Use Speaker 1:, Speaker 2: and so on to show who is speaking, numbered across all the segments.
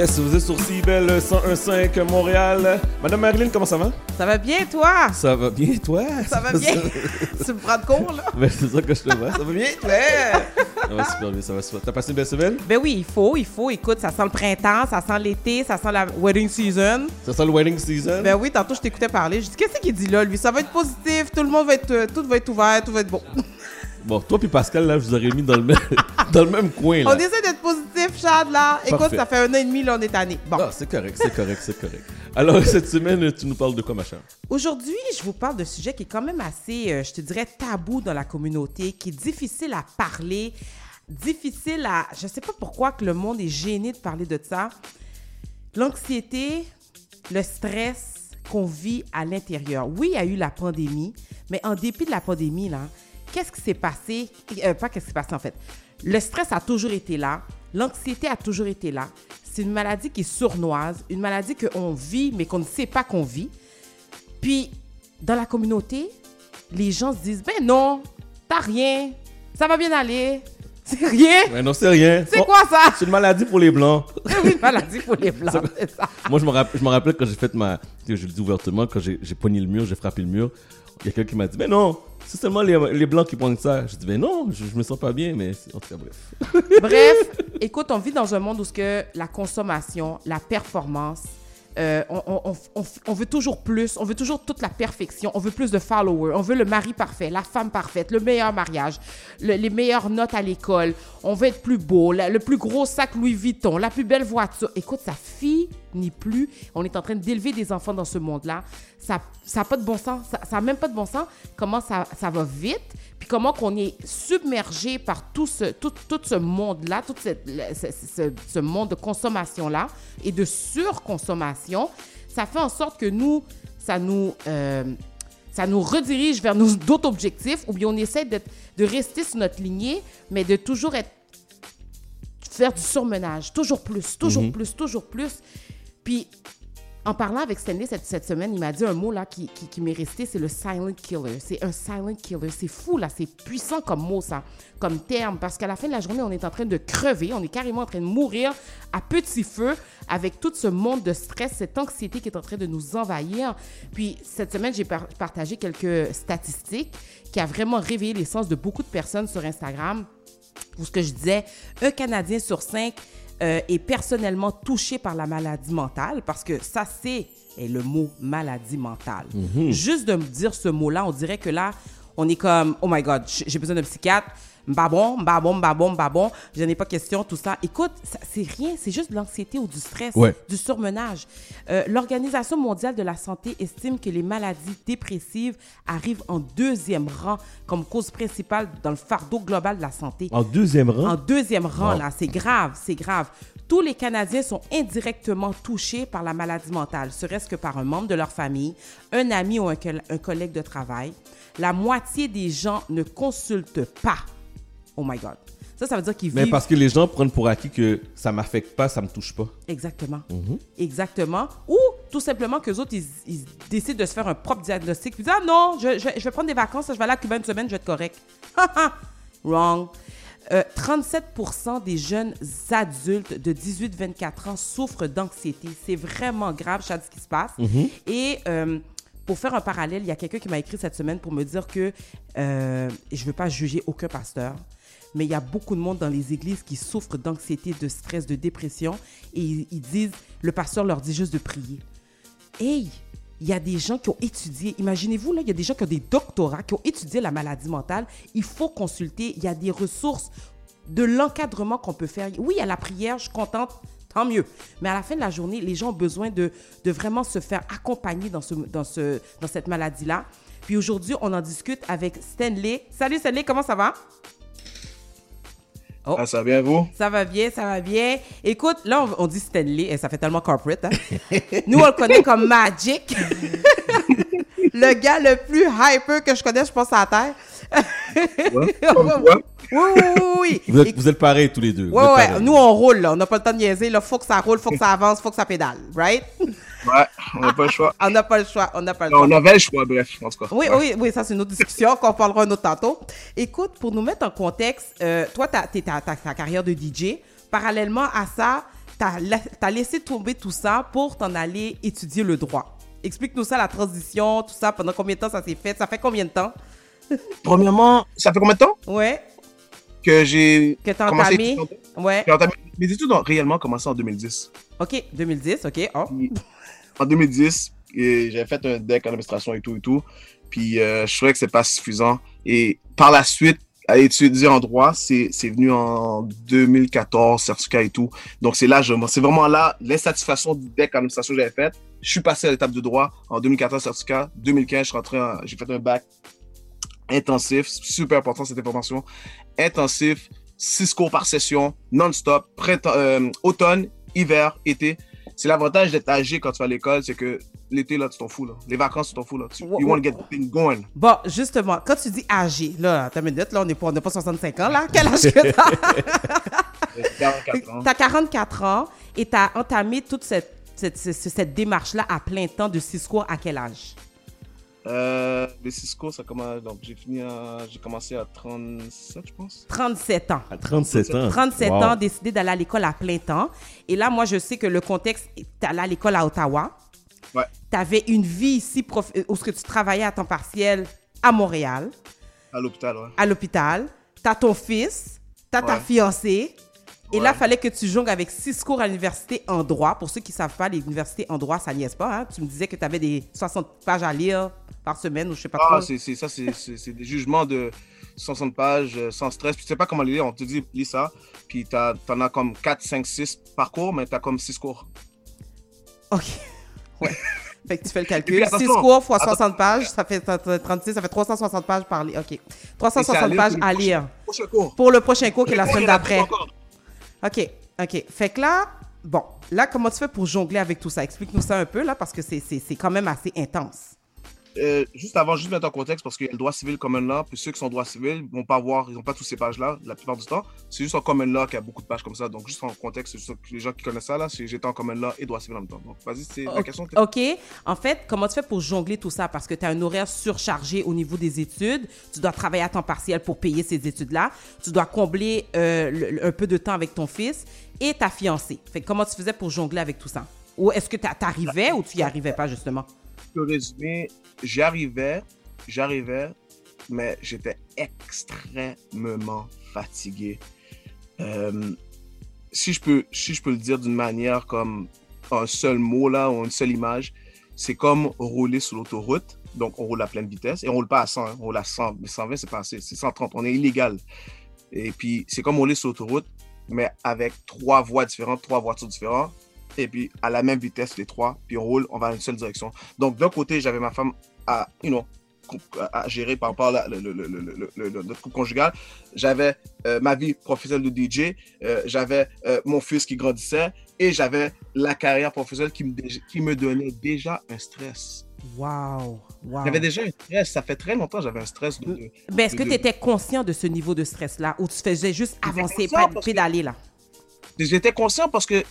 Speaker 1: Yes, vous êtes sur CIBEL 101.5 Montréal. Madame Marilyn, comment ça va?
Speaker 2: Ça va bien, toi?
Speaker 1: Ça va bien, toi?
Speaker 2: Ça va bien? tu me prends de court, là?
Speaker 1: Ben, c'est ça que je te vois. Ça va bien, toi? ça va super bien, ça va super. T'as passé une belle semaine?
Speaker 2: Ben oui, il faut, il faut. Écoute, ça sent le printemps, ça sent l'été, ça sent la wedding season.
Speaker 1: Ça sent le wedding season?
Speaker 2: Ben oui, tantôt, je t'écoutais parler. Je dis, qu'est-ce qu'il dit là, lui? Ça va être positif, tout le monde va être, euh, tout va être ouvert, tout va être bon.
Speaker 1: Bon, toi puis Pascal, là, je vous aurais mis dans le même, dans le même coin, là.
Speaker 2: On essaie d'être positif, Chad, là. Écoute,
Speaker 1: Parfait.
Speaker 2: ça fait un an et demi, là, on est tanné. Bon.
Speaker 1: Ah, c'est correct, c'est correct, c'est correct. Alors, cette semaine, tu nous parles de quoi, ma chère?
Speaker 2: Aujourd'hui, je vous parle de sujet qui est quand même assez, euh, je te dirais, tabou dans la communauté, qui est difficile à parler, difficile à... Je sais pas pourquoi que le monde est gêné de parler de ça. L'anxiété, le stress qu'on vit à l'intérieur. Oui, il y a eu la pandémie, mais en dépit de la pandémie, là, qu'est-ce qui s'est passé? Euh, pas qu'est-ce qui s'est passé, en fait. Le stress a toujours été là. L'anxiété a toujours été là. C'est une maladie qui est sournoise, une maladie qu'on vit, mais qu'on ne sait pas qu'on vit. Puis, dans la communauté, les gens se disent, ben non, t'as rien, ça va bien aller, c'est rien.
Speaker 1: Ouais, non, c'est rien.
Speaker 2: C'est
Speaker 1: Oh,
Speaker 2: quoi ça?
Speaker 1: C'est une maladie pour les Blancs.
Speaker 2: Oui, maladie pour les blancs, c'est ça.
Speaker 1: Moi, je me rappelle, je me rappelle quand j'ai fait ma. Je le dis ouvertement, quand j'ai pogné le mur, j'ai frappé le mur. Il y a quelqu'un qui m'a dit, mais non, c'est seulement les, les blancs qui pognent ça. Je dis, mais non, je, je me sens pas bien, mais en tout cas, bref.
Speaker 2: Bref, écoute, on vit dans un monde où ce que la consommation, la performance, euh, on, veut toujours plus, on veut toujours toute la perfection, on veut plus de followers, on veut le mari parfait, la femme parfaite, le meilleur mariage, le- les meilleures notes à l'école, on veut être plus beau, le plus gros sac Louis Vuitton, la plus belle voiture. Écoute, ça finit plus. On est en train d'élever des enfants dans ce monde-là. Ça n'a pas de bon sens. Ça n'a même pas de bon sens. Comment ça, ça va vite, comment qu'on est submergé par tout ce, tout, tout ce monde-là, tout ce, ce- ce monde de consommation-là et de surconsommation, ça fait en sorte que nous, ça nous, euh, ça nous redirige vers d'autres objectifs, ou bien on essaie de, de rester sur notre lignée, mais de toujours être faire du surmenage, toujours plus, toujours plus, toujours plus. Puis, en parlant avec Stanley cette, semaine, il m'a dit un mot là qui, qui, m'est resté, c'est le silent killer. C'est un silent killer. C'est fou là, c'est puissant comme mot ça, comme terme, parce qu'à la fin de la journée, on est en train de crever, on est carrément en train de mourir à petit feu avec tout ce monde de stress, cette anxiété qui est en train de nous envahir. Puis cette semaine, j'ai par- partagé quelques statistiques qui a vraiment réveillé les sens de beaucoup de personnes sur Instagram où ce que je disais, un Canadien sur cinq euh, est personnellement touché par la maladie mentale, parce que ça, c'est est le mot maladie mentale. Juste de me dire ce mot-là, on dirait que là, on est comme, oh my God, j'ai besoin d'un psychiatre. Mbabon, mbabon, mbabon, mbabon, je n'ai pas question, tout ça. Écoute, c'est rien, c'est juste de l'anxiété ou du stress,
Speaker 1: Ouais.
Speaker 2: du surmenage. Euh, L'Organisation mondiale de la santé estime que les maladies dépressives arrivent en deuxième rang comme cause principale dans le fardeau global de la santé.
Speaker 1: En deuxième rang,
Speaker 2: En deuxième rang,
Speaker 1: Wow.
Speaker 2: là, c'est grave, c'est grave. Tous les Canadiens sont indirectement touchés par la maladie mentale, serait-ce que par un membre de leur famille, un ami ou un collègue de travail. La moitié des gens ne consultent pas. Oh my God. Ça, ça veut dire qu'ils
Speaker 1: mais
Speaker 2: vivent...
Speaker 1: parce que les gens prennent pour acquis que ça m'affecte pas, ça me touche pas.
Speaker 2: Exactement.
Speaker 1: Mhm.
Speaker 2: Exactement. Ou tout simplement que les autres, ils, ils décident de se faire un propre diagnostic. Ils disent, ah non, je, je- je vais prendre des vacances, je vais aller à Cuba une semaine, je vais être correct. Wrong. Euh, 37% des jeunes adultes de 18-24 ans souffrent d'anxiété. C'est vraiment grave, Chad, ce qui se passe. Et euh, pour faire un parallèle, il y a quelqu'un qui m'a écrit cette semaine pour me dire que, euh, je ne veux pas juger aucun pasteur, mais il y a beaucoup de monde dans les églises qui souffrent d'anxiété, de stress, de dépression, et ils, ils disent, le pasteur leur dit juste de prier. Hey, il y a des gens qui ont étudié, imaginez-vous, là, il y a des gens qui ont des doctorats, qui ont étudié la maladie mentale. Il faut consulter, il y a des ressources de l'encadrement qu'on peut faire. Oui, à la prière, je suis contente, tant mieux. Mais à la fin de la journée, les gens ont besoin de, de vraiment se faire accompagner dans, ce, dans, ce, dans cette maladie-là. Puis aujourd'hui, on en discute avec Stanley. Salut Stanley, comment ça va? Oh.
Speaker 3: Ah, ça va bien, vous?
Speaker 2: Ça va bien, ça va bien. Écoute, là, on, on dit Stanley, et ça fait tellement corporate. hein. Nous, on le connaît comme Magic. le gars le plus hyper que je connais, je pense, à la Terre.
Speaker 3: Ouais?
Speaker 2: Oui, oui, oui, oui.
Speaker 1: Vous êtes,
Speaker 2: Écoute,
Speaker 1: vous êtes pareils tous les deux. vous
Speaker 2: Ouais, nous on roule là, on n'a pas le temps de niaiser, là, faut que ça roule, faut que ça avance, faut que ça pédale, right?
Speaker 3: Ouais, on n'a pas le choix.
Speaker 2: On n'a pas le choix, on n'a pas le choix.
Speaker 3: On avait le choix, bref, en tout cas.
Speaker 2: Oui,
Speaker 3: Ouais.
Speaker 2: oui, oui, ça c'est une autre discussion qu'on parlera un autre tantôt. Écoute, pour nous mettre en contexte, euh, toi, tu as ta, ta carrière de DJ. Parallèlement à ça, t'as la- t'as laissé tomber tout ça pour t'en aller étudier le droit. Explique-nous ça, la transition, tout ça, pendant combien de temps ça s'est fait? Ça fait combien de temps?
Speaker 3: Premièrement, ça fait combien de temps?
Speaker 2: Ouais,
Speaker 3: que j'ai
Speaker 2: que t'as
Speaker 3: commencé
Speaker 2: entamé? Ouais,
Speaker 3: J'ai entamé- Mes études ont réellement commencé en 2010.
Speaker 2: ok, 2010, ok. Oh.
Speaker 3: Puis, en 2010, et j'avais fait un deck en administration et tout et tout. Puis euh, je trouvais que c'est pas suffisant. Et par la suite, à étudier en droit, c'est venu en 2014, certificat et tout. Donc c'est là, c'est vraiment là l'insatisfaction du deck en administration que j'avais fait. Je suis passé à l'étape de droit en 2014, certificat. 2015, je rentré, en- j'ai fait un bac intensif, super important cette information. Intensif, six cours par session, non-stop, euh, automne, hiver, été. C'est l'avantage d'être âgé quand tu vas à l'école, c'est que l'été, là, tu t'en fous, là. Les vacances, tu t'en fous, là. Tu, you want to get the thing going.
Speaker 2: Bon, justement, quand tu dis âgé, là, t'as une minute, là, on n'est pas, on pas 65 ans, là. Quel âge que t'as?
Speaker 3: J'ai 44 ans.
Speaker 2: T'as 44 ans et t'as entamé toute cette, cette, cette, cette démarche-là à plein temps de six cours à quel âge?
Speaker 3: Euh, les six cours, ça commence, donc j'ai fini à, j'ai commencé à 37, je pense.
Speaker 2: 37 ans.
Speaker 1: À 37 ans?
Speaker 2: 37
Speaker 1: Wow.
Speaker 2: ans, décidé d'aller à l'école à plein temps. Et là, moi, je sais que le contexte, t'es allé à l'école à Ottawa.
Speaker 3: Ouais.
Speaker 2: T'avais une vie ici prof- où ce que tu travaillais à temps partiel à Montréal,
Speaker 3: À l'hôpital, ouais.
Speaker 2: à l'hôpital. T'as ton fils, t'as ta
Speaker 3: Ouais.
Speaker 2: fiancée. Et là,
Speaker 3: Ouais.
Speaker 2: fallait que tu jongles avec six cours à l'université en droit. Pour ceux qui ne savent pas, l'université en droit, ça niaise pas. hein. Tu me disais que tu avais des 60 pages à lire par semaine ou je sais pas
Speaker 3: Ah,
Speaker 2: trop.
Speaker 3: c'est, c'est ça, c'est, des jugements de 60 pages, euh, sans stress. Puis tu sais pas comment les lire, on te dit, lis ça. Puis t'as, t'en as comme 4, 5, 6 par cours, mais t'as comme 6 cours.
Speaker 2: OK. Ouais. fait que tu fais le calcul.
Speaker 3: puis,
Speaker 2: 6
Speaker 3: attention,
Speaker 2: cours fois
Speaker 3: attention.
Speaker 2: 60 pages, ça fait 36, ça fait 360 pages par lire. OK.
Speaker 3: Et c'est
Speaker 2: 360
Speaker 3: lire
Speaker 2: pages
Speaker 3: pour le
Speaker 2: à
Speaker 3: prochain-
Speaker 2: lire.
Speaker 3: Prochain cours.
Speaker 2: Pour le prochain cours qui est la semaine d'après. OK, OK. Fait que là, bon, là, comment tu fais pour jongler avec tout ça? Explique-nous ça un peu, là, parce que c'est quand même assez intense.
Speaker 3: Euh, juste avant, juste mettre en contexte, parce qu'il y a le droit civil common law, puis ceux qui sont droit civil vont pas voir, ils n'ont pas tous ces pages-là, la plupart du temps. C'est juste en common law qu'il y a beaucoup de pages comme ça. Donc, juste en contexte, juste les gens qui connaissent ça, là, c'est j'étais en common law et droit civil en même temps. Donc, vas-y, c'est la question. que-
Speaker 2: OK. En fait, comment tu fais pour jongler tout ça? Parce que tu as un horaire surchargé au niveau des études. Tu dois travailler à temps partiel pour payer ces études-là. Tu dois combler euh, le- un peu de temps avec ton fils et ta fiancée. Fait que comment tu faisais pour jongler avec tout ça? Ou est-ce que tu arrivais ou tu y arrivais pas, justement?
Speaker 3: le résumé, j'arrivais, j'arrivais, mais j'étais extrêmement fatigué. Euh, si, je peux, si je peux le dire d'une manière comme un seul mot là ou une seule image, c'est comme rouler sur l'autoroute. Donc, on roule à pleine vitesse et on roule pas à 100, hein, on roule à 100. Mais 120, c'est pas assez, c'est 130. On est illégal. Et puis, c'est comme rouler sur l'autoroute, mais avec trois voies différentes, trois voitures différentes. Et puis, à la même vitesse, les trois. Puis, on roule, on va dans une seule direction. Donc, d'un côté, j'avais ma femme à, you know, à gérer par rapport à le, le- le- notre couple conjugal. J'avais euh, ma vie professionnelle de DJ. euh, j'avais euh, mon fils qui grandissait. Et j'avais la carrière professionnelle qui me, qui me donnait déjà un stress.
Speaker 2: Wow. wow.
Speaker 3: J'avais déjà un stress. Ça fait très longtemps que j'avais un stress. De, de-
Speaker 2: Mais est-ce que tu étais conscient de ce niveau de stress-là ou tu faisais juste avancer, pas pédaler, là?
Speaker 3: J'étais conscient parce que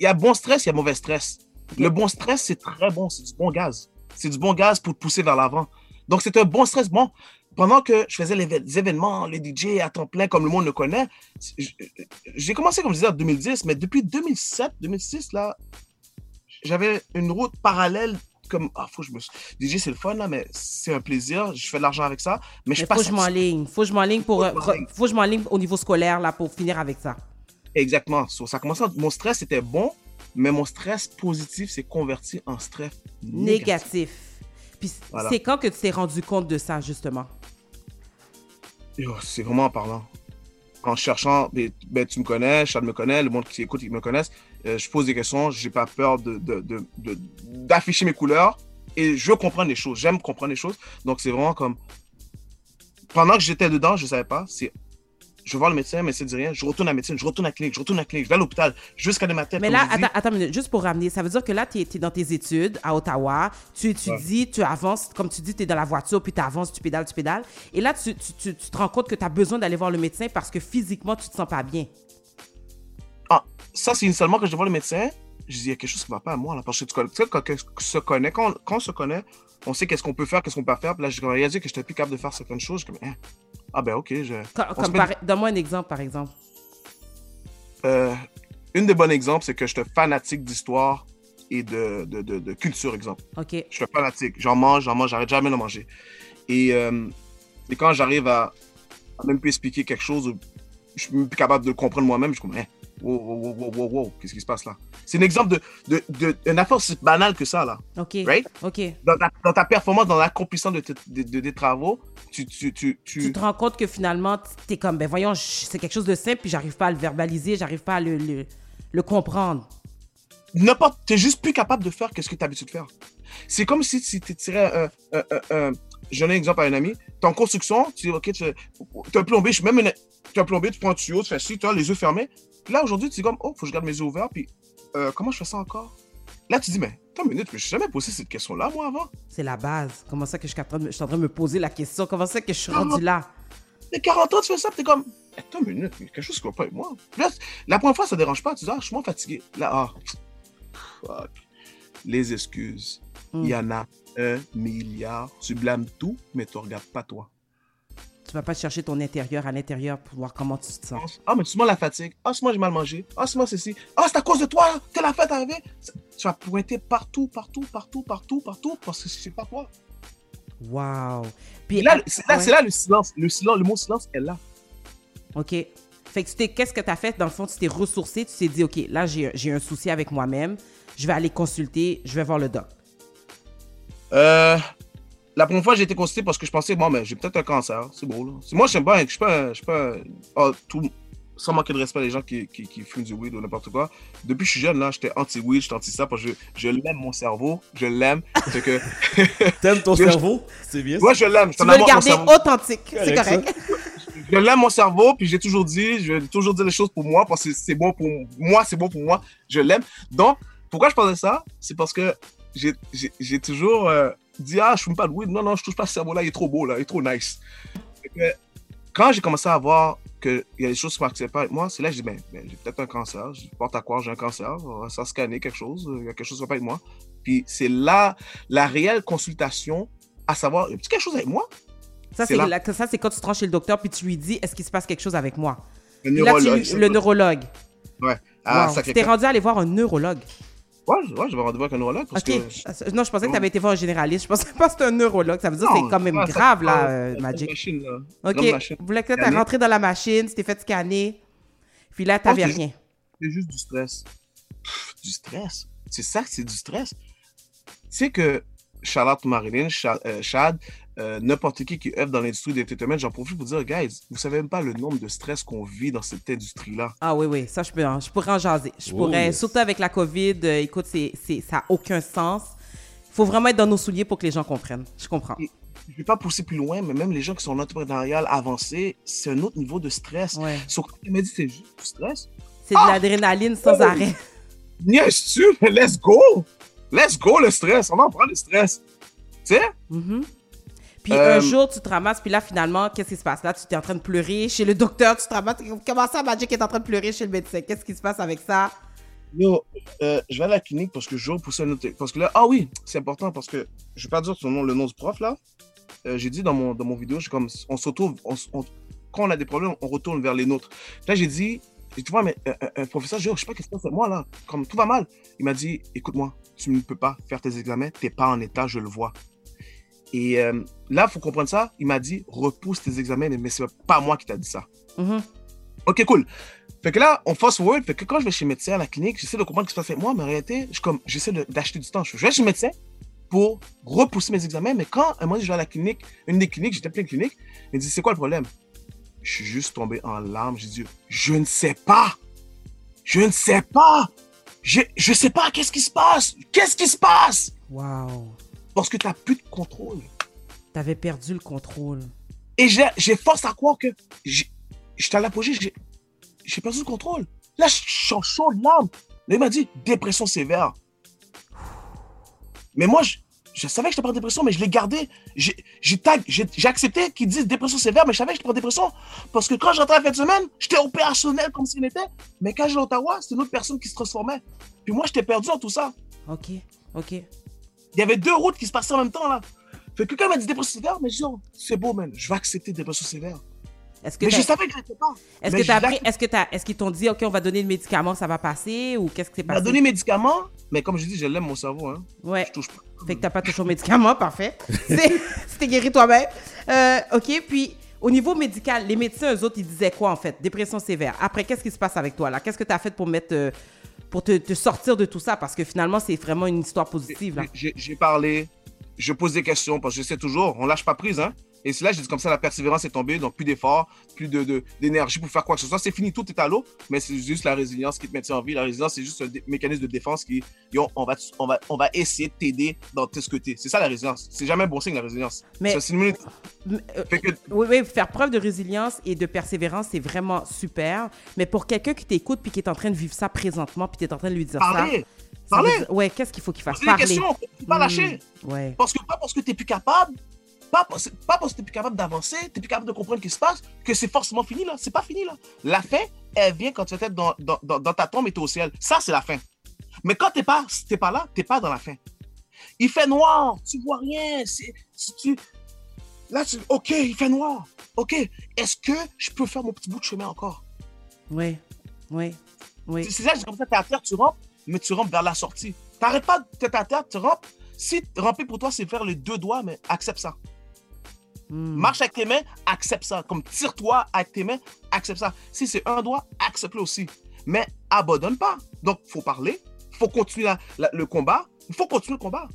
Speaker 3: il y a bon stress, il y a mauvais stress. Le bon stress, c'est très bon, c'est du bon gaz. C'est du bon gaz pour te pousser vers l'avant. Donc, c'est un bon stress. Bon, pendant que je faisais les événements, les DJ à temps plein, comme le monde le connaît, j'ai commencé, comme je disais, en 2010, mais depuis 2007, 2006, là, j'avais une route parallèle comme, ah, faut que je me... DJ, c'est le fun, là, mais c'est un plaisir, je fais de l'argent avec ça, mais je passe...
Speaker 2: faut que je m'enligne. Faut que je m'enligne pour,
Speaker 3: Faut
Speaker 2: euh,
Speaker 3: que je m'enligne.
Speaker 2: faut que je m'enligne au niveau scolaire, là, pour finir avec ça.
Speaker 3: Exactement. So, ça commençait, mon stress était bon, mais mon stress positif s'est converti en stress négatif.
Speaker 2: Négatif. Puis
Speaker 3: Voilà.
Speaker 2: c'est quand que tu t'es rendu compte de ça, justement?
Speaker 3: C'est vraiment en parlant. En cherchant, ben, ben, tu me connais, Charles me connaît, le monde qui écoute, ils me connaissent. Euh, je pose des questions, j'ai pas peur de, de- de- de- d'afficher mes couleurs et je veux comprendre les choses. J'aime comprendre les choses. Donc, c'est vraiment comme. Pendant que j'étais dedans, je savais pas. C'est. Je vais voir le médecin, le médecin dit rien. Je retourne à la médecine, je retourne à la clinique, je retourne à la clinique, je vais à l'hôpital, jusqu'à ma tête.
Speaker 2: Mais là,
Speaker 3: je
Speaker 2: attends, attends une minute, juste pour ramener, ça veut dire que là, tu es, dans tes études à Ottawa, tu étudies, tu avances, comme tu dis, tu es dans la voiture, puis tu avances, tu pédales, tu pédales. Et là, tu, tu- tu- tu te rends compte que tu as besoin d'aller voir le médecin parce que physiquement, tu te sens pas bien.
Speaker 3: Ah, ça, c'est initialement que je vais voir le médecin. Je dis, il y a quelque chose qui ne va pas à moi. Là, parce que tu, sais, quand, on se connaît, quand, on se connaît, on sait qu'est-ce qu'on peut faire, qu'est-ce qu'on peut pas faire. Puis là, j'ai réalisé que je n'étais plus capable de faire certaines choses. Je comme, Hein. Ah ben ok. Je...
Speaker 2: Comme
Speaker 3: met-
Speaker 2: par- Donne-moi un exemple, par exemple.
Speaker 3: Euh, une des bons exemples, c'est que je suis fanatique d'histoire et de, de, de, de culture, exemple.
Speaker 2: OK.
Speaker 3: Je suis fanatique. J'en mange, j'en mange, j'arrête jamais de manger. Et, euh, et quand j'arrive à, à même plus expliquer quelque chose, je suis même plus capable de le comprendre moi-même, je suis comme, hein, wow, wow, wow, wow, wow, qu'est-ce qui se passe là? C'est un exemple de, de, de, une affaire aussi banale que ça, là.
Speaker 2: OK.
Speaker 3: Right?
Speaker 2: OK.
Speaker 3: Dans ta, dans ta performance, dans l'accomplissement de, tes- de, de- des travaux, tu, tu, tu, tu,
Speaker 2: Tu te rends compte que finalement, t'es comme, ben voyons, c'est quelque chose de simple, puis j'arrive pas à le verbaliser, j'arrive pas à le, le, le comprendre.
Speaker 3: n'importe, t'es juste plus capable de faire que ce que tu as l'habitude de faire. C'est comme si tu tirais un, un, un, un- je donne un exemple à un ami, t'es en construction, tu dis, OK, tu es un plombier, je suis même une, t'es un plombier, tu prends un tuyau, tu fais ci, tu as les yeux fermés. Puis là, aujourd'hui, tu dis comme, oh, faut que je garde mes yeux ouverts, puis euh, comment je fais ça encore? Là, tu dis, mais attends une minute, mais je suis jamais posé cette question-là, moi, avant.
Speaker 2: C'est la base. Comment ça que je suis en train de me- je suis en train de me poser la question? Comment ça que je suis rendu là?
Speaker 3: T'as 40 ans, tu fais ça, t'es comme, attends une minute, mais quelque chose qui va pas avec moi. Là, la première fois, ça dérange pas, tu dis, ah, je suis moins fatigué. Là, ah, fuck. Les excuses.
Speaker 2: Hmm.
Speaker 3: Il y en a un milliard. Tu blâmes tout, mais tu regardes pas toi.
Speaker 2: Tu vas pas chercher ton intérieur à l'intérieur pour voir comment tu te sens.
Speaker 3: Ah, mais c'est moi la fatigue. Ah, c'est moi j'ai mal mangé. Ah, c'est moi ceci. Ah, c'est à cause de toi. T'es la fête arrivée. Tu vas pointer partout, partout, partout, partout, partout, parce que c'est pas toi.
Speaker 2: Wow. Puis
Speaker 3: là, c'est là,
Speaker 2: ouais.
Speaker 3: là le silence. Le silence, le mot silence est là.
Speaker 2: OK. Fait que tu t'es, qu'est-ce que tu as fait? Dans le fond, tu t'es ressourcé, tu t'es dit, OK, là, j'ai, j'ai un souci avec moi-même, je vais aller consulter, je vais voir le doc.
Speaker 3: Euh, la première fois, j'ai été consulté parce que je pensais, bon, mais j'ai peut-être un cancer. C'est beau, là. C'est- Moi, je suis pas, je suis pas, je suis pas, tout, sans manquer de respect les gens qui, qui, qui fument du weed ou n'importe quoi. Depuis que je suis jeune, là, j'étais anti-weed, j'étais anti-ça parce que je, je l'aime, mon cerveau. Je l'aime. Que,
Speaker 1: T'aimes ton
Speaker 3: Je-
Speaker 1: cerveau? C'est bien
Speaker 3: moi, je l'aime.
Speaker 2: Tu veux le garder
Speaker 3: cerveau.
Speaker 2: authentique, c'est
Speaker 1: Correct.
Speaker 3: Je l'aime, mon cerveau, puis j'ai toujours dit, je vais toujours dire les choses pour moi parce que c'est bon pour moi, c'est bon pour moi. Je l'aime. Donc, pourquoi je parlais de ça? C'est parce que j'ai- j'ai j'ai toujours euh, dit, ah, je fume pas de weed. Non, non, je touche pas ce cerveau-là, il est trop beau, là, il est trop nice. Que, quand j'ai commencé à voir qu'il y a des choses qui ne marchaient pas avec moi, c'est là que j'ai dit, ben, ben, j'ai peut-être un cancer. Je porte à croire j'ai un cancer. On va scanner quelque chose. Il y a quelque chose qui va pas avec moi. Puis c'est là la réelle consultation à savoir, y a quelque chose avec moi?
Speaker 2: Ça,
Speaker 3: C'est
Speaker 2: la- ça, c'est quand tu te rends chez le docteur puis tu lui dis, est-ce qu'il se passe quelque chose avec moi?
Speaker 3: Le
Speaker 2: Puis là, tu-
Speaker 3: neurologue. ça.
Speaker 2: le neurologue.
Speaker 3: Ah,
Speaker 2: Wow.
Speaker 3: ça,
Speaker 2: Tu t'es rendu à aller voir un neurologue.
Speaker 3: Ouais, ouais, je vais rendez-vous avec un neurologue parce que.
Speaker 2: Non, je pensais que tu avais été voir un généraliste. Je pensais pas que c'était un neurologue. Ça veut dire que c'est quand même
Speaker 3: ouais, ça-
Speaker 2: grave, là, euh, Magic.
Speaker 3: machine, là.
Speaker 2: OK.
Speaker 3: Machine.
Speaker 2: Vous voulez que tu rentré dans la machine, tu t'es fait scanner. Puis là, t'avais rien.
Speaker 3: C'est juste du stress. Pff, du stress. C'est ça, c'est du stress. Tu sais que Charlotte Marilyn, euh, Chad, euh, n'importe qui qui œuvre dans l'industrie des entertainment, j'en profite pour dire, guys, vous savez même pas le nombre de stress qu'on vit dans cette industrie-là.
Speaker 2: Ah oui, oui, ça, je, peux, je pourrais en jaser. Je
Speaker 1: Oh,
Speaker 2: pourrais,
Speaker 1: yes.
Speaker 2: surtout avec la COVID, euh, écoute, c'est, c'est, ça n'a aucun sens. Il faut vraiment être dans nos souliers pour que les gens comprennent. Je comprends.
Speaker 3: Je vais pas pousser plus loin, mais même les gens qui sont en entrepreneurial avancé, c'est un autre niveau de stress.
Speaker 2: Ouais.
Speaker 3: Sauf que tu me dis, c'est juste du stress?
Speaker 2: C'est de l'adrénaline sans
Speaker 3: Oh!
Speaker 2: arrêt.
Speaker 3: Bien sûr, mais let's go! Let's go le stress, on en prend le stress. Tu sais?
Speaker 2: Mhm. Puis
Speaker 3: Euh,
Speaker 2: un jour, tu te ramasses, puis là, finalement, qu'est-ce qui se passe? Là, tu es en train de pleurer chez le docteur, tu te ramasses. Comment ça, Magic est en train de pleurer chez le médecin? Qu'est-ce qui se passe avec ça?
Speaker 3: Yo, euh, je vais à la clinique parce que je veux pousser un autre. Parce que là, ah oui, c'est important parce que je vais pas dire son nom, le nom du prof là. Euh, j'ai dit dans mon, dans mon vidéo, j'ai comme, on se retrouve, on, quand on a des problèmes, on retourne vers les nôtres. Là, j'ai dit, tu vois, mais euh, un professeur, je dis, Oh, je sais pas qu'est-ce que c'est moi là, comme tout va mal. Il m'a dit, écoute-moi, tu ne peux pas faire tes examens, t'es pas en état, je le vois. Et euh, là, faut comprendre ça. Il m'a dit, repousse tes examens, mais, mais c'est pas moi qui t'a dit ça.
Speaker 2: Mhm.
Speaker 3: Ok, cool. Fait que là, on fast forward. Fait que quand je vais chez le médecin à la clinique, j'essaie de comprendre ce qui se passe avec moi, mais en réalité, je, comme, j'essaie de- d'acheter du temps. Je vais chez le médecin pour repousser mes examens, mais quand, à un moment, je vais à la clinique, une des cliniques, j'étais plein de cliniques, il me dit, c'est quoi le problème? Je suis juste tombé en larmes. J'ai dit, je ne sais pas. Je ne sais pas. Je, je sais pas qu'est-ce qui se passe? Qu'est-ce qui se passe?
Speaker 2: Wow.
Speaker 3: Parce que tu n'as plus de contrôle.
Speaker 2: T'avais perdu le contrôle.
Speaker 3: Et j'ai force à croire que j'étais à l'apogée, j'ai j'ai perdu le contrôle. Là, je suis en chaud de larmes. Là, il m'a dit dépression sévère. Mais moi, je, je savais que j'étais pas en dépression, mais je l'ai gardé. J'ai accepté qu'ils disent dépression sévère, mais je savais que j'étais pas en dépression. Parce que quand j'entrais la fin de semaine, j'étais opérationnel comme s'il était. Mais quand j'étais à Ottawa, c'était une autre personne qui se transformait. Puis moi, j'étais perdu dans tout ça.
Speaker 2: OK. OK.
Speaker 3: Il y avait deux routes qui se passaient en même temps, là. Fait que quand m'a dit dépression sévère, mais je dis, oh, c'est beau, man. Je vais accepter dépression sévère.
Speaker 2: Est-ce que
Speaker 3: Mais je savais que je pas.
Speaker 2: est-ce que t'as appris- est-ce que t'as- est-ce qu'ils t'ont dit, OK, on va donner le médicament, ça va passer, ou qu'est-ce qui s'est
Speaker 3: Il m'a
Speaker 2: passé?
Speaker 3: donné médicaments, mais comme je dis, je l'aime mon cerveau. Hein.
Speaker 2: Ouais.
Speaker 3: Je touche pas.
Speaker 2: Fait que t'as pas touché au médicament, parfait. C'était guéri toi-même. Euh, OK, puis au niveau médical, les médecins, eux autres, ils disaient quoi en fait? Dépression sévère. Après, qu'est-ce qui se passe avec toi là? Qu'est-ce que tu as fait pour mettre euh, pour te, sortir de tout ça? Parce que finalement, c'est vraiment une histoire positive
Speaker 3: j'ai parlé, je pose des questions parce que je sais toujours, on lâche pas prise. Hein? Et c'est là, j'ai dit comme ça, la persévérance est tombée, donc plus d'efforts, plus d'énergie de, d'énergie pour faire quoi que ce soit. C'est fini, tout est à l'eau, mais c'est juste la résilience qui te maintient en vie. La résilience, c'est juste un mécanisme de défense qui, yo, on va, on va, on va essayer de t'aider dans tout ce que t'es. C'est ça la résilience. C'est jamais un bon signe, la résilience.
Speaker 2: Mais- euh,
Speaker 3: que,
Speaker 2: oui, oui, faire preuve de résilience et de persévérance, c'est vraiment super. Mais pour quelqu'un qui t'écoute puis qui est en train de vivre ça présentement, puis tu es en train de lui dire
Speaker 3: parler,
Speaker 2: ça.
Speaker 3: parler,
Speaker 2: dire- ouais, qu'est-ce qu'il faut qu'il fasse?
Speaker 3: poser des
Speaker 2: Parler.
Speaker 3: questions, faut pas lâcher.
Speaker 2: Ouais.
Speaker 3: Parce que pas parce que tu n'es plus capable, pas parce, pas parce que tu n'es plus capable d'avancer, tu n'es plus capable de comprendre ce qui se passe, que c'est forcément fini là. C'est pas fini là. La fin, elle vient quand tu es dans, dans, dans, dans ta tombe et tu es au ciel. Ça, c'est la fin. Mais quand tu n'es pas, pas là, tu n'es pas dans la fin. Il fait noir, tu vois rien. si tu... Là, tu... OK, il fait noir. OK, est-ce que je peux faire mon petit bout de chemin encore?
Speaker 2: Oui. Oui. Oui.
Speaker 3: C'est- ça, comme ça, tu es à terre, tu rampes, mais tu rampes vers la sortie. T'arrêtes pas d'être à terre, tu rampes. Si ramper pour toi, c'est faire les deux doigts, mais accepte ça.
Speaker 2: Hmm.
Speaker 3: Marche avec tes mains, accepte ça. Comme tire-toi avec tes mains, accepte ça. Si c'est un doigt, accepte-le aussi. Mais abandonne pas. Donc, il faut parler, il faut continuer la- la- le combat, il faut continuer le combat.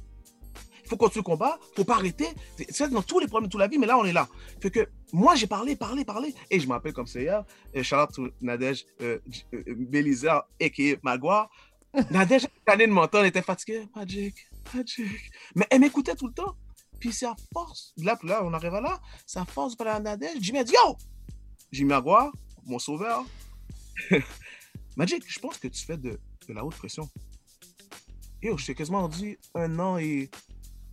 Speaker 3: Il faut continuer le combat, il faut pas arrêter. C'est dans tous les problèmes de toute la vie, mais là, on est là. Fait que moi, j'ai parlé, parlé, parlé. Et je me rappelle comme c'est hier, euh, Charlotte Nadège euh, J- euh, Bélizer, a.k.a. Magua. Nadège, année de menton, elle était fatiguée. Magic, Magic. Mais elle m'écoutait tout le temps. Puis c'est à force. Là, là, on arrive à là. C'est à force de parler à Nadège. Jimmy a dit Yo Jimmy Magua, mon sauveur. Magic, je pense que tu fais de, de la haute pression. Yo, je t'ai quasiment dit un an et.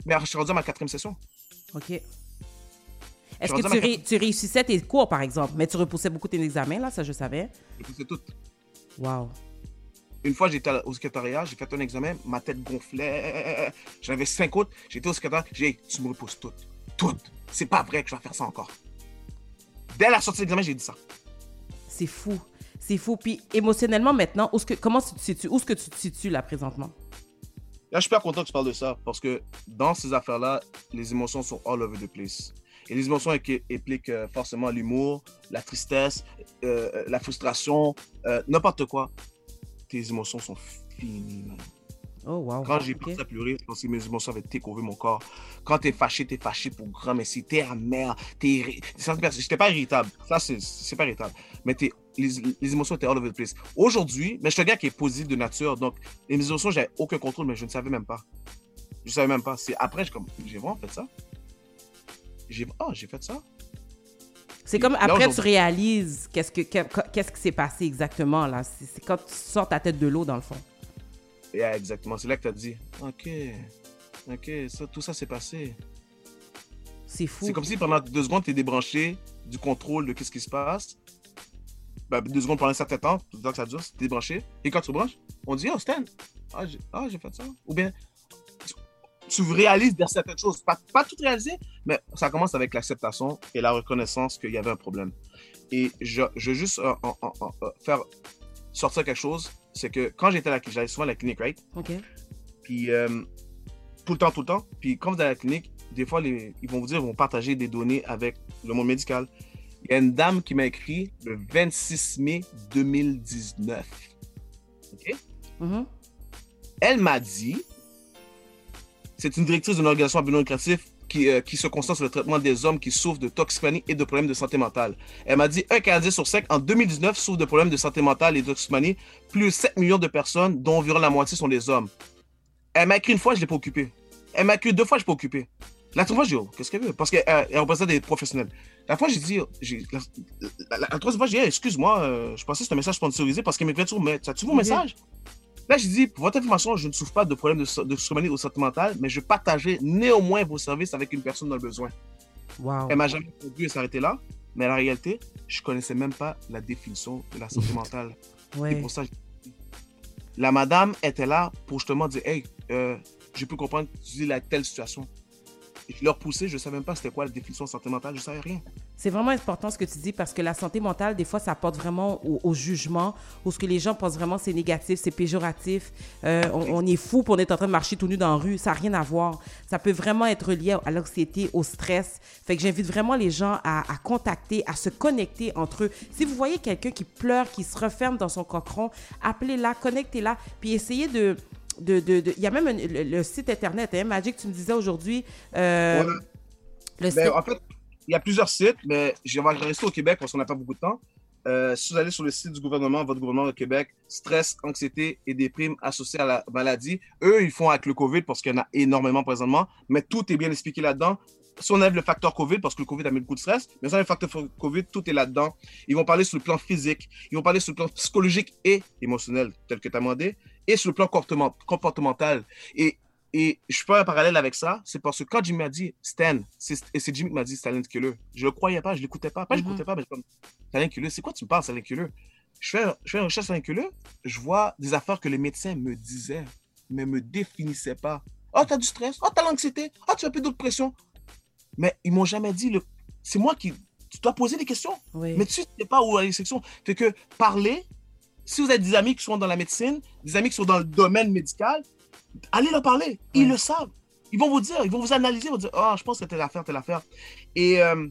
Speaker 3: Mais je suis rendu à ma quatrième session.
Speaker 2: OK. Est-ce
Speaker 3: Je
Speaker 2: que tu, tu réussissais tes cours, par exemple, mais tu repoussais beaucoup tes examens, là, ça je savais.
Speaker 3: J'ai poussé tout.
Speaker 2: Wow.
Speaker 3: Une fois, j'étais au secrétariat, j'ai fait un examen, ma tête gonflait. J'avais cinq autres. J'étais au secrétariat, j'ai dit, tu me repousses toutes. Toutes. C'est pas vrai que je vais faire ça encore. Dès la sortie de l'examen, j'ai dit ça.
Speaker 2: C'est fou. C'est fou. Puis émotionnellement, maintenant, où est-ce que, comment tu te situes? Où est-ce que tu te situes, là, présentement?
Speaker 3: Là, je suis super content que tu parles de ça parce que dans ces affaires-là, les émotions sont all over the place. Et les émotions impliquent euh, forcément l'humour, la tristesse, euh, euh, la frustration, euh, n'importe quoi. Tes émotions sont finies, man.
Speaker 2: Oh, wow.
Speaker 3: Quand j'ai
Speaker 2: OK.
Speaker 3: commencé à pleurer, c'est parce que mes émotions avaient take-over mon corps. Quand t'es fâché, t'es fâché pour grand, mais si t'es amer, t'es J'étais pas irritable. Ça, c'est- pas irritable. Mais t'es- les, les émotions étaient all over the place. Aujourd'hui, mais je suis un gars qui est positif de nature. Donc, les émotions, j'avais aucun contrôle, mais je ne savais même pas. Je savais même pas. C'est après, j'ai comme, j'ai vraiment fait ça. J'ai, oh, j'ai fait ça.
Speaker 2: C'est comme
Speaker 3: Là,
Speaker 2: après, tu réalises qu'est-ce, que, que- qu'est-ce qui s'est passé exactement, là. C'est, quand tu sors ta tête de l'eau, dans le fond.
Speaker 3: Yeah, exactement. C'est là que t'as dit, ok, ok, ça, tout ça s'est passé.
Speaker 2: C'est fou.
Speaker 3: C'est comme si pendant deux secondes, tu es débranché du contrôle de qu'est-ce qui se passe. Ben, deux secondes pendant un certain temps, tout le temps que ça dure, tu es débranché. Et quand tu branches, on dit, oh Stan, ah j'ai ah, j'ai fait ça. Ou bien, tu, tu réalises de certaines choses. Pas, pas tout réaliser, mais ça commence avec l'acceptation et la reconnaissance qu'il y avait un problème. Et je, je veux juste euh, en- en- en- euh, faire sortir quelque chose. C'est que quand j'étais à la clinique, j'allais souvent à la clinique, right?
Speaker 2: OK.
Speaker 3: Puis euh, tout le temps, tout le temps. Puis quand vous allez à la clinique, des fois, les- ils vont vous dire, ils vont partager des données avec le monde médical. Il y a une dame qui m'a écrit le 26 mai 2019. OK?
Speaker 2: Mhm.
Speaker 3: Elle m'a dit, c'est une directrice d'une organisation à but non lucratif qui, euh, qui se concentre sur le traitement des hommes qui souffrent de toxicomanie et de problèmes de santé mentale. Elle m'a dit, un Canadien sur cinq en 2019 souffre de problèmes de santé mentale et de toxicomanie. Plus de 7 millions de personnes, dont environ la moitié sont des hommes. Elle m'a écrit une fois, je ne l'ai pas occupé. Elle m'a écrit deux fois, je ne l'ai pas occupé. La troisième fois, j'ai dit, oh, qu'est-ce qu'elle veut? Parce qu'elle elle représente des professionnels. La fois, j'ai dit, la, la- la- la troisième fois, j'ai dit, excuse-moi, euh, je pensais que c'était un message sponsorisé parce qu'elle m'écrit toujours, mais as-tu mon
Speaker 2: Mhm.
Speaker 3: Là, j'ai dit, pour votre information, je ne souffre pas de problème de, de ou santé mentale, mais je partagerai néanmoins vos services avec une personne dans le besoin.
Speaker 2: Wow.
Speaker 3: Elle m'a jamais répondu et s'arrêter là, mais la réalité, je connaissais même pas la définition de la santé mentale.
Speaker 2: Ouais.
Speaker 3: pour ça j'ai- la madame était là pour justement dire Hey, euh, je peux comprendre que tu dis la telle situation. Et je leur poussais, je ne savais même pas c'était quoi la définition de santé mentale, je ne savais rien.
Speaker 2: C'est vraiment important ce que tu dis parce que la santé mentale, des fois, ça porte vraiment au, au jugement, ou ce que les gens pensent vraiment c'est négatif, c'est péjoratif. Euh, on, on est fou pour être en train de marcher tout nu dans la rue. Ça n'a rien à voir. Ça peut vraiment être lié à l'anxiété, au stress. Fait que j'invite vraiment les gens à, à contacter, à se connecter entre eux. Si vous voyez quelqu'un qui pleure, qui se referme dans son cochon, appelez-la, connectez-la, puis essayez de. de, de, de- il y a même un- le, le site internet, hein, Magic, tu me disais aujourd'hui. euh, le
Speaker 3: Ben,
Speaker 2: site-
Speaker 3: en fait, il y a plusieurs sites, mais je vais rester au Québec parce qu'on n'a pas beaucoup de temps. Euh, si vous allez sur le site du gouvernement, votre gouvernement au Québec, stress, anxiété et déprime associées à la maladie, eux, ils font avec le COVID parce qu'il y en a énormément présentement, mais tout est bien expliqué là-dedans. Si on enlève le facteur COVID, parce que le COVID a mis beaucoup de stress, mais si enlève le facteur COVID, tout est là-dedans. Ils vont parler sur le plan physique, ils vont parler sur le plan psychologique et émotionnel, tel que tu as demandé, et sur le plan comportement- comportemental. Et et je fais un parallèle avec ça, c'est parce que quand Jimmy m'a dit Stan, et c'est Jimmy qui m'a dit Stan Killer, je le croyais pas, je l'écoutais pas. Pas je
Speaker 2: Mhm.
Speaker 3: l'écoutais pas, mais je comme Stan Killer, c'est quoi tu me parles, Stan Killer? Je fais, je fais une recherche Stan Killer, je vois des affaires que les médecins me disaient, mais me définissaient pas. Oh, t'as du stress, oh, t'as l'anxiété, oh, tu as peu d'autres pression. Mais ils m'ont jamais dit, le... c'est moi qui. Tu dois poser des questions.
Speaker 2: oui.
Speaker 3: Mais tu sais pas où aller les sections. Fait que parler, si vous avez des amis qui sont dans la médecine, des amis qui sont dans le domaine médical, allez leur parler. Ils
Speaker 2: Ouais.
Speaker 3: le savent. Ils vont vous dire, ils vont vous analyser, ils vont dire, ah, je pense que telle affaire, telle affaire. Et euh,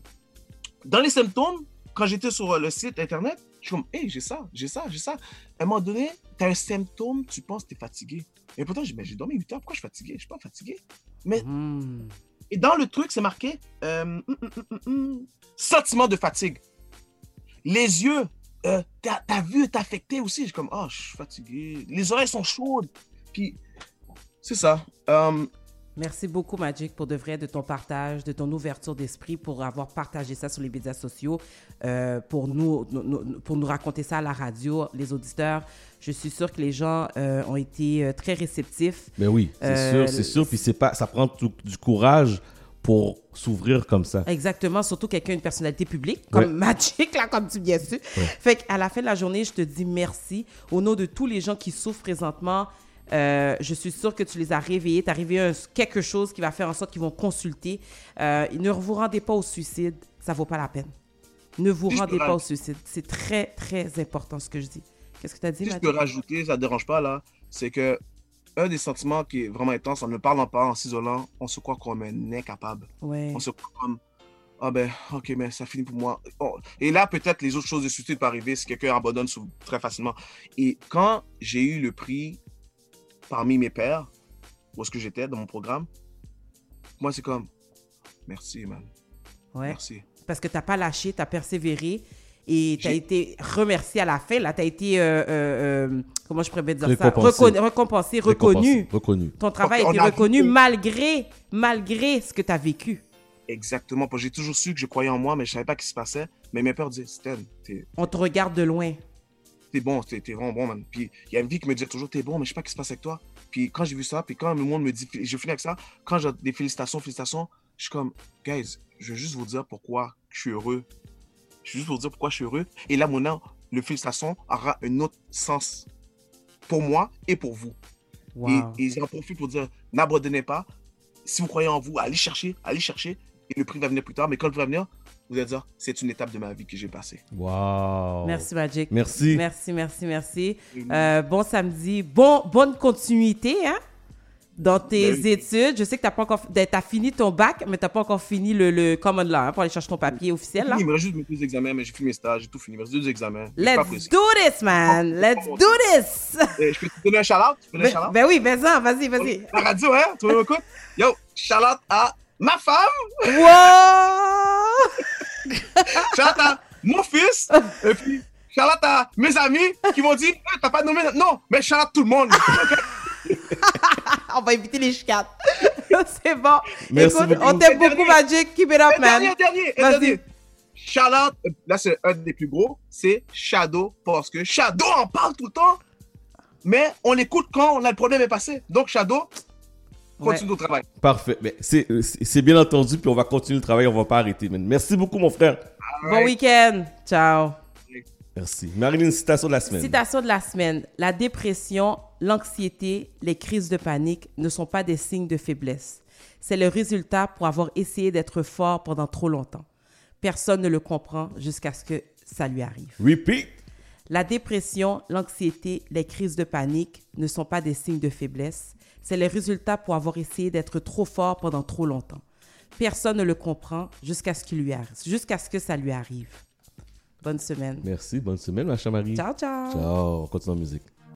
Speaker 3: dans les symptômes, quand j'étais sur euh, le site internet, je suis comme, hey, j'ai ça, j'ai ça, j'ai ça. À un moment donné, tu as un symptôme, tu penses que tu es fatigué. Et pourtant, j'ai ben, dormi 8 heures, pourquoi je suis fatigué? Je suis pas fatigué.
Speaker 2: Hmm.
Speaker 3: Et dans le truc, c'est marqué euh, hum, hum, hum, sentiment de fatigue. Les yeux, euh, ta, ta vue est affectée aussi. Je suis comme, oh, je suis fatigué. Les oreilles sont chaudes. Puis, c'est ça. Euh,
Speaker 2: Merci beaucoup, Magic, pour de vrai, de ton partage, de ton ouverture d'esprit, pour avoir partagé ça sur les médias sociaux, euh, pour, nous, pour nous raconter ça à la radio, les auditeurs. Je suis sûre que les gens euh, ont été très réceptifs.
Speaker 1: Ben oui, c'est
Speaker 2: Euh,
Speaker 1: sûr, c'est sûr. Puis c'est pas, ça prend tout- du courage pour s'ouvrir comme ça.
Speaker 2: Exactement, surtout quelqu'un, une personnalité publique, comme
Speaker 1: Ouais.
Speaker 2: Magic, là, comme tu bien su. Fait qu'à la fin de la journée, je te dis merci. Au nom de tous les gens qui souffrent présentement, euh, je suis sûre que tu les as réveillés. Tu as réveillé quelque chose qui va faire en sorte qu'ils vont consulter. Euh, ne vous rendez pas au suicide, ça vaut pas la peine. Ne vous
Speaker 3: Si
Speaker 2: rendez pas au suicide. C'est très, très important ce que je dis. Qu'est-ce que tu as dit,
Speaker 3: si je peux rajouter, ça ne dérange pas, là, c'est que un des sentiments qui est vraiment intense, en ne parlant pas, en s'isolant, on se croit comme un incapable.
Speaker 2: Ouais.
Speaker 3: On se croit comme, ah ben, ok, mais ça finit pour moi. Oh, Et là, peut-être les autres choses de suicide peuvent arriver si quelqu'un abandonne très facilement. Et quand j'ai eu le prix parmi mes pairs, où est-ce que j'étais dans mon programme, moi, c'est comme, merci, man.
Speaker 2: Ouais.
Speaker 3: Merci.
Speaker 2: Parce que tu n'as pas lâché, tu as persévéré et tu as
Speaker 3: J'ai-
Speaker 2: été remercié à la fin. Là, tu as été, euh, euh, euh, comment je pourrais dire
Speaker 1: Récompensé.
Speaker 2: ça? Recon- récompensé, reconnu.
Speaker 1: Récompensé, Reconnu.
Speaker 2: Ton travail a été reconnu
Speaker 3: vu-
Speaker 2: malgré, malgré ce que tu as vécu.
Speaker 3: Exactement. J'ai toujours su que je croyais en moi, mais je savais pas ce qui se passait. Mais mes peurs disaient, Stan,
Speaker 2: On te regarde de loin.
Speaker 3: T'es bon, t'es t'es vraiment bon, man. Puis il y a une vie qui me disait toujours, t'es bon, mais je sais pas ce qui se passe avec toi. Puis quand j'ai vu ça, puis quand le monde me dit, je finis avec ça, quand j'ai des félicitations, félicitations, je suis comme, guys, je veux juste vous dire pourquoi je suis heureux. Je veux juste vous dire pourquoi je suis heureux. Et là, maintenant, le félicitation aura un autre sens pour moi et pour vous.
Speaker 2: Wow.
Speaker 3: Et, et j'en profite pour dire, n'abandonnez pas. Si vous croyez en vous, allez chercher, allez chercher. Et le prix va venir plus tard. Mais quand le prix va venir, vous allez dire, c'est une étape de ma vie que j'ai passée.
Speaker 1: Wow.
Speaker 2: Merci, Magic.
Speaker 1: Merci.
Speaker 2: Merci, merci, merci. Euh, bon samedi. Bon, bonne continuité, hein? Dans tes
Speaker 3: Ben oui.
Speaker 2: études, je sais que tu as, fini ton bac, mais tu n'as pas encore fini le, le common law hein, pour aller chercher ton papier officiel. Là.
Speaker 3: Il me reste juste mes deux examens, mais j'ai fait mes stages, j'ai tout fini. Il me reste deux examens.
Speaker 2: Let's
Speaker 3: pas
Speaker 2: do this, man! Let's do this!
Speaker 3: Eh, Je peux te donner un shout-out? Tu peux donner un
Speaker 2: Ben,
Speaker 3: shout-out?
Speaker 2: ben oui, ben ça, vas-y, vas-y.
Speaker 3: La radio, hein? Tu m'écoutes? Yo, shout-out à ma femme,
Speaker 2: Wow!
Speaker 3: à mon fils, et puis shout-out à mes amis qui m'ont dit, Eh, t'as pas nommé. Non, mais shout-out tout le monde.
Speaker 2: On va éviter les chicanes. C'est bon.
Speaker 1: Merci
Speaker 2: Écoute,
Speaker 1: beaucoup.
Speaker 2: on t'aime beaucoup. Magic. Keep it up,
Speaker 3: Et
Speaker 2: man.
Speaker 3: dernier, dernier, et dernier. Euh, là c'est un des plus gros, c'est Shadow, parce que Shadow en parle tout le temps, mais on l'écoute quand on a le problème est passé. Donc Shadow, continue au travail.
Speaker 1: Parfait. Mais c'est bien entendu, puis on va continuer le travail, on va pas arrêter. man. Merci beaucoup, mon frère.
Speaker 2: Bon week-end. Ciao.
Speaker 1: Merci. Marilyn, citation de la semaine.
Speaker 2: Citation de la semaine. La dépression, l'anxiété, les crises de panique ne sont pas des signes de faiblesse. C'est le résultat pour avoir essayé d'être fort pendant trop longtemps. Personne ne le comprend jusqu'à ce que ça lui arrive.
Speaker 1: Repeat.
Speaker 2: La dépression, l'anxiété, les crises de panique ne sont pas des signes de faiblesse. C'est les résultats pour avoir essayé d'être trop fort pendant trop longtemps. Personne ne le comprend jusqu'à ce, qu'il lui arrive, jusqu'à ce que ça lui arrive. Bonne semaine.
Speaker 1: Merci, bonne semaine, ma chère Marie.
Speaker 2: Ciao, ciao.
Speaker 1: Ciao, on continue en musique.